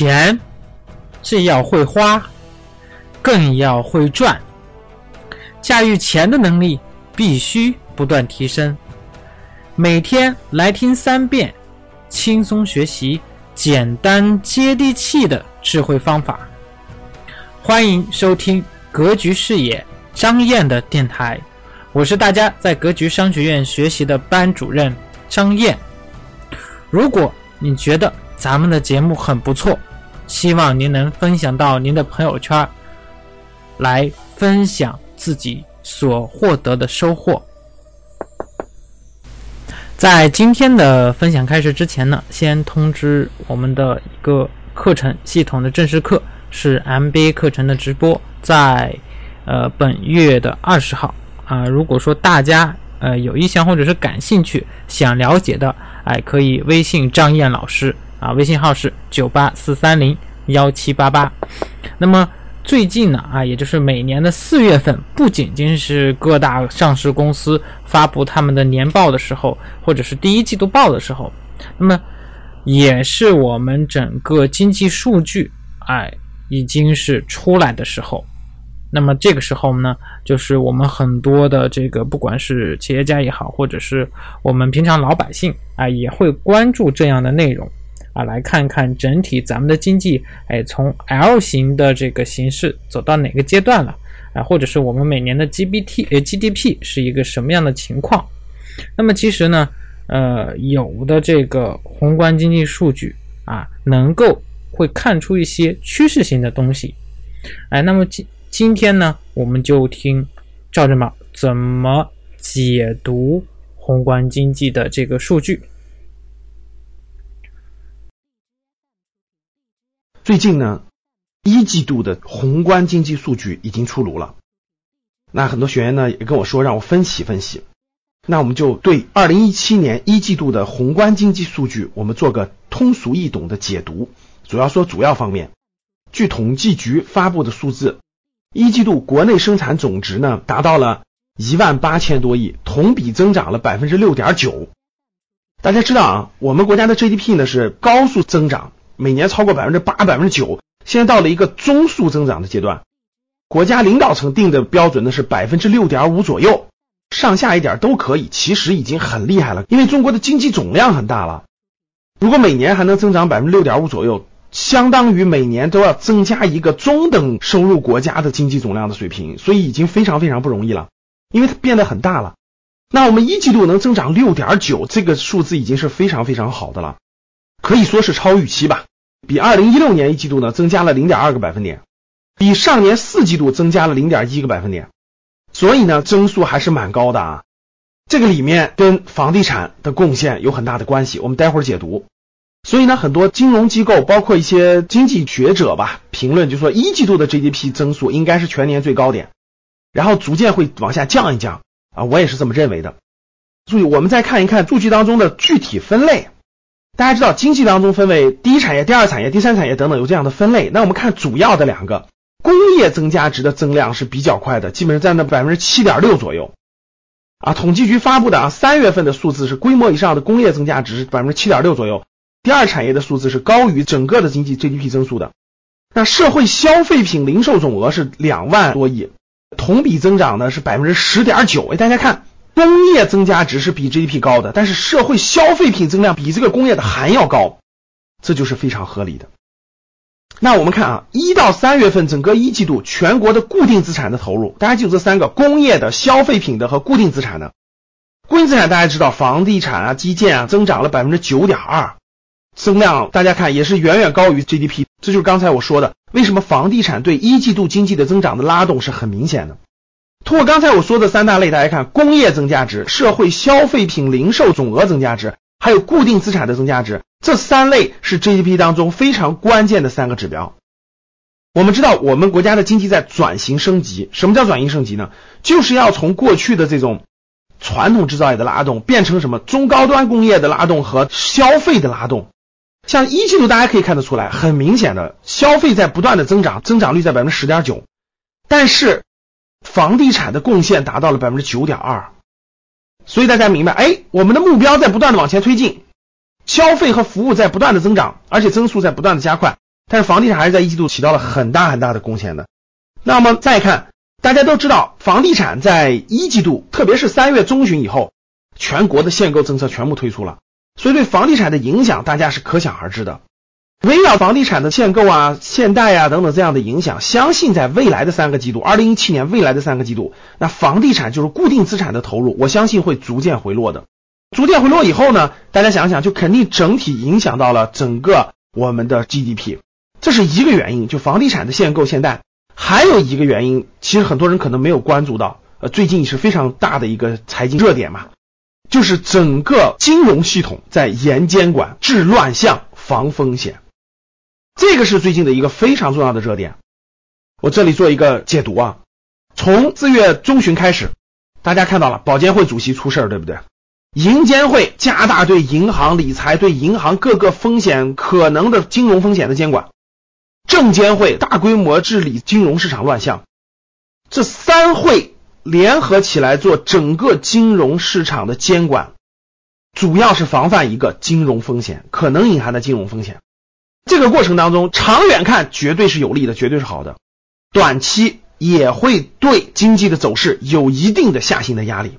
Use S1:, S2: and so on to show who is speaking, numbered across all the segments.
S1: 钱既要会花，更要会赚。驾驭钱的能力必须不断提升。每天来听三遍，轻松学习简单接地气的智慧方法。欢迎收听格局视野张燕的电台，我是大家在格局商学院学习的班主任张燕。如果你觉得咱们的节目很不错，希望您能分享到您的朋友圈，来分享自己所获得的收获。在今天的分享开始之前呢，先通知我们的一个课程系统的正式课是 MBA 课程的直播，在呃本月的二十号啊。如果说大家呃有意向或者是感兴趣想了解的，哎，可以微信张燕老师啊，微信号是九八四三零幺七八八。那么。最近呢，啊，也就是每年的四月份，不仅仅是各大上市公司发布他们的年报的时候，或者是第一季度报的时候，那么也是我们整个经济数据，哎，已经是出来的时候。那么这个时候呢，就是我们很多的这个，不管是企业家也好，或者是我们平常老百姓啊，也会关注这样的内容。啊，来看看整体咱们的经济，哎，从 L 型的这个形式走到哪个阶段了？啊，或者是我们每年的 GBT 呃 GDP 是一个什么样的情况？那么其实呢，呃，有的这个宏观经济数据啊，能够会看出一些趋势性的东西。哎，那么今今天呢，我们就听赵正宝怎么解读宏观经济的这个数据。
S2: 最近呢，一季度的宏观经济数据已经出炉了。那很多学员呢也跟我说，让我分析分析。那我们就对二零一七年一季度的宏观经济数据，我们做个通俗易懂的解读。主要说主要方面，据统计局发布的数字，一季度国内生产总值呢达到了一万八千多亿，同比增长了百分之六点九。大家知道啊，我们国家的 GDP 呢是高速增长。每年超过百分之八、百分之九，现在到了一个中速增长的阶段。国家领导层定的标准呢是百分之六点五左右，上下一点都可以，其实已经很厉害了。因为中国的经济总量很大了，如果每年还能增长百分之六点五左右，相当于每年都要增加一个中等收入国家的经济总量的水平，所以已经非常非常不容易了，因为它变得很大了。那我们一季度能增长六点九，这个数字已经是非常非常好的了，可以说是超预期吧。比二零一六年一季度呢增加了零点二个百分点，比上年四季度增加了零点一个百分点，所以呢增速还是蛮高的啊。这个里面跟房地产的贡献有很大的关系，我们待会儿解读。所以呢，很多金融机构包括一些经济学者吧，评论就说一季度的 GDP 增速应该是全年最高点，然后逐渐会往下降一降啊，我也是这么认为的。注意，我们再看一看数据当中的具体分类。大家知道，经济当中分为第一产业、第二产业、第三产业等等，有这样的分类。那我们看主要的两个，工业增加值的增量是比较快的，基本上占到百分之七点六左右。啊，统计局发布的啊三月份的数字是规模以上的工业增加值是百分之七点六左右，第二产业的数字是高于整个的经济 GDP 增速的。那社会消费品零售总额是两万多亿，同比增长呢是百分之十点九。哎，大家看。工业增加值是比 GDP 高的，但是社会消费品增量比这个工业的还要高，这就是非常合理的。那我们看啊，一到三月份整个一季度全国的固定资产的投入，大家记住这三个：工业的、消费品的和固定资产的。固定资产大家知道，房地产啊、基建啊，增长了百分之九点二，增量大家看也是远远高于 GDP。这就是刚才我说的，为什么房地产对一季度经济的增长的拉动是很明显的。通过刚才我说的三大类，大家看工业增加值、社会消费品零售总额增加值，还有固定资产的增加值，这三类是 GDP 当中非常关键的三个指标。我们知道，我们国家的经济在转型升级。什么叫转型升级呢？就是要从过去的这种传统制造业的拉动，变成什么中高端工业的拉动和消费的拉动。像一季度大家可以看得出来，很明显的消费在不断的增长，增长率在百分之十点九，但是。房地产的贡献达到了百分之九点二，所以大家明白，哎，我们的目标在不断的往前推进，消费和服务在不断的增长，而且增速在不断的加快，但是房地产还是在一季度起到了很大很大的贡献的。那么再看，大家都知道，房地产在一季度，特别是三月中旬以后，全国的限购政策全部推出了，所以对房地产的影响，大家是可想而知的。围绕房地产的限购啊、限贷啊等等这样的影响，相信在未来的三个季度，二零一七年未来的三个季度，那房地产就是固定资产的投入，我相信会逐渐回落的。逐渐回落以后呢，大家想想，就肯定整体影响到了整个我们的 GDP，这是一个原因。就房地产的限购限贷，还有一个原因，其实很多人可能没有关注到，呃，最近是非常大的一个财经热点嘛，就是整个金融系统在严监管、治乱象、防风险。这个是最近的一个非常重要的热点，我这里做一个解读啊。从四月中旬开始，大家看到了保监会主席出事儿，对不对？银监会加大对银行理财、对银行各个风险可能的金融风险的监管，证监会大规模治理金融市场乱象，这三会联合起来做整个金融市场的监管，主要是防范一个金融风险可能隐含的金融风险。这个过程当中，长远看绝对是有利的，绝对是好的。短期也会对经济的走势有一定的下行的压力。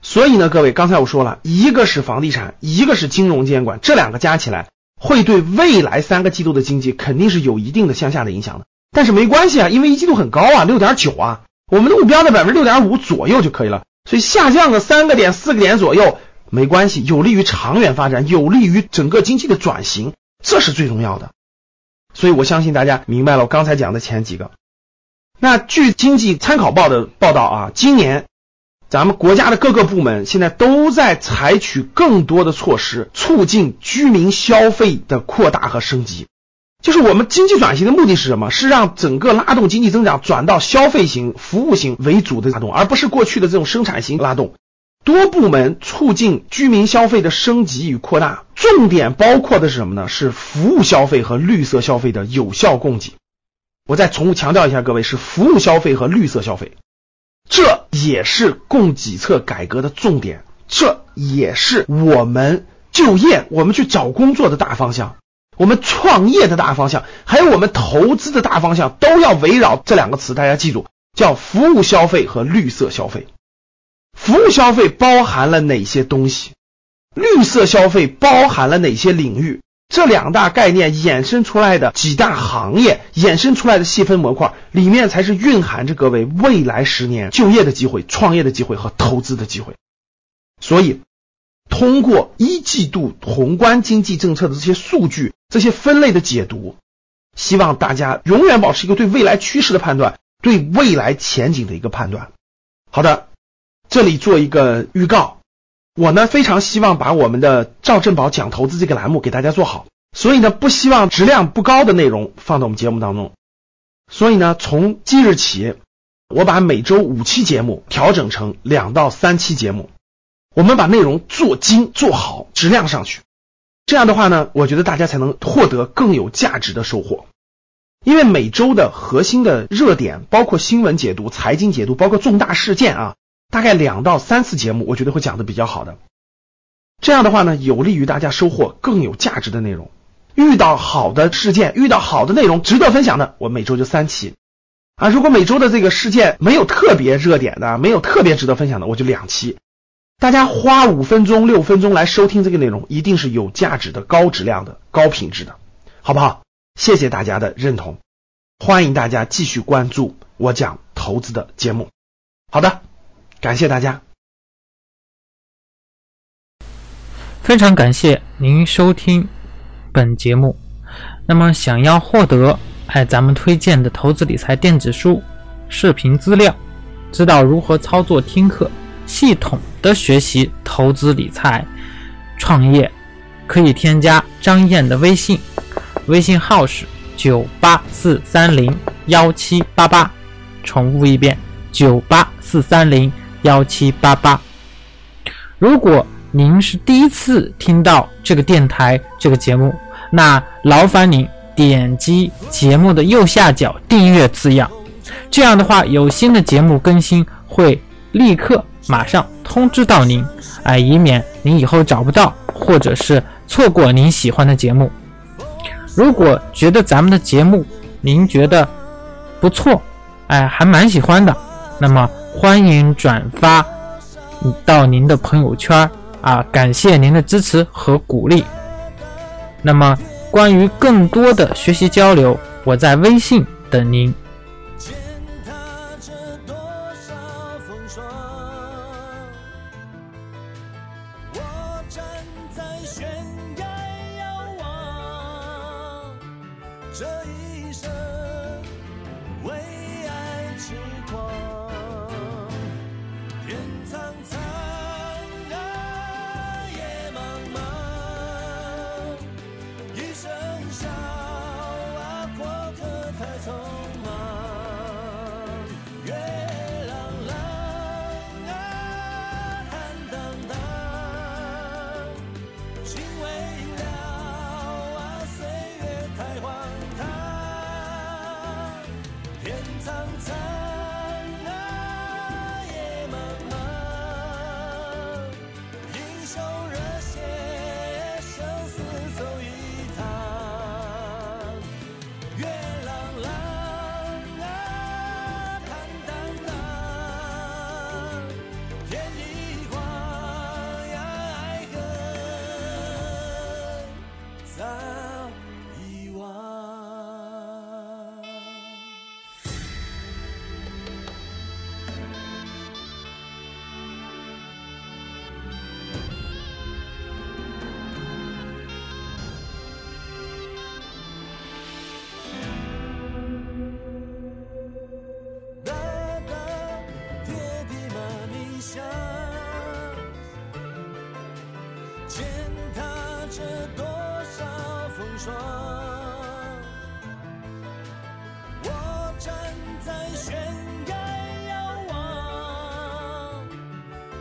S2: 所以呢，各位，刚才我说了一个是房地产，一个是金融监管，这两个加起来会对未来三个季度的经济肯定是有一定的向下的影响的。但是没关系啊，因为一季度很高啊，六点九啊，我们的目标在百分之六点五左右就可以了。所以下降个三个点、四个点左右没关系，有利于长远发展，有利于整个经济的转型。这是最重要的，所以我相信大家明白了我刚才讲的前几个。那据经济参考报的报道啊，今年咱们国家的各个部门现在都在采取更多的措施，促进居民消费的扩大和升级。就是我们经济转型的目的是什么？是让整个拉动经济增长转到消费型、服务型为主的拉动，而不是过去的这种生产型拉动。多部门促进居民消费的升级与扩大，重点包括的是什么呢？是服务消费和绿色消费的有效供给。我再重复强调一下，各位是服务消费和绿色消费，这也是供给侧改革的重点，这也是我们就业、我们去找工作的大方向，我们创业的大方向，还有我们投资的大方向，都要围绕这两个词。大家记住，叫服务消费和绿色消费。服务消费包含了哪些东西？绿色消费包含了哪些领域？这两大概念衍生出来的几大行业，衍生出来的细分模块里面，才是蕴含着各位未来十年就业的机会、创业的机会和投资的机会。所以，通过一季度宏观经济政策的这些数据、这些分类的解读，希望大家永远保持一个对未来趋势的判断，对未来前景的一个判断。好的。这里做一个预告，我呢非常希望把我们的赵振宝讲投资这个栏目给大家做好，所以呢不希望质量不高的内容放到我们节目当中，所以呢从今日起，我把每周五期节目调整成两到三期节目，我们把内容做精做好，质量上去，这样的话呢，我觉得大家才能获得更有价值的收获，因为每周的核心的热点，包括新闻解读、财经解读，包括重大事件啊。大概两到三次节目，我觉得会讲的比较好的。这样的话呢，有利于大家收获更有价值的内容。遇到好的事件，遇到好的内容，值得分享的，我每周就三期啊。如果每周的这个事件没有特别热点的，没有特别值得分享的，我就两期。大家花五分钟、六分钟来收听这个内容，一定是有价值的、高质量的、高品质的，好不好？谢谢大家的认同，欢迎大家继续关注我讲投资的节目。好的。感谢大家，
S1: 非常感谢您收听本节目。那么，想要获得哎咱们推荐的投资理财电子书、视频资料，知道如何操作听课，系统的学习投资理财、创业，可以添加张燕的微信，微信号是九八四三零幺七八八，重复一遍九八四三零。幺七八八。如果您是第一次听到这个电台这个节目，那劳烦您点击节目的右下角订阅字样。这样的话，有新的节目更新会立刻马上通知到您，哎，以免您以后找不到或者是错过您喜欢的节目。
S3: 如果觉得咱们的节目您觉得不错，哎，还蛮喜欢的，那么。欢迎转发到您的朋友圈啊，感谢您的支持和鼓励。那么关于更多的学习交流，我在微信等您。
S1: 我站在悬崖遥望。这一生为。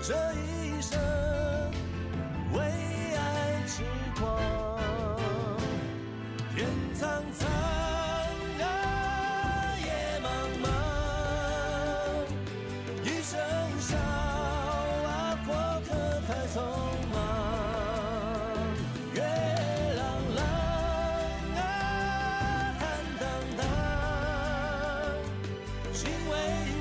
S1: 这一生为爱痴狂。天苍苍啊，野茫茫，一声笑啊，过客太匆忙。月朗朗啊，坦荡荡，心未。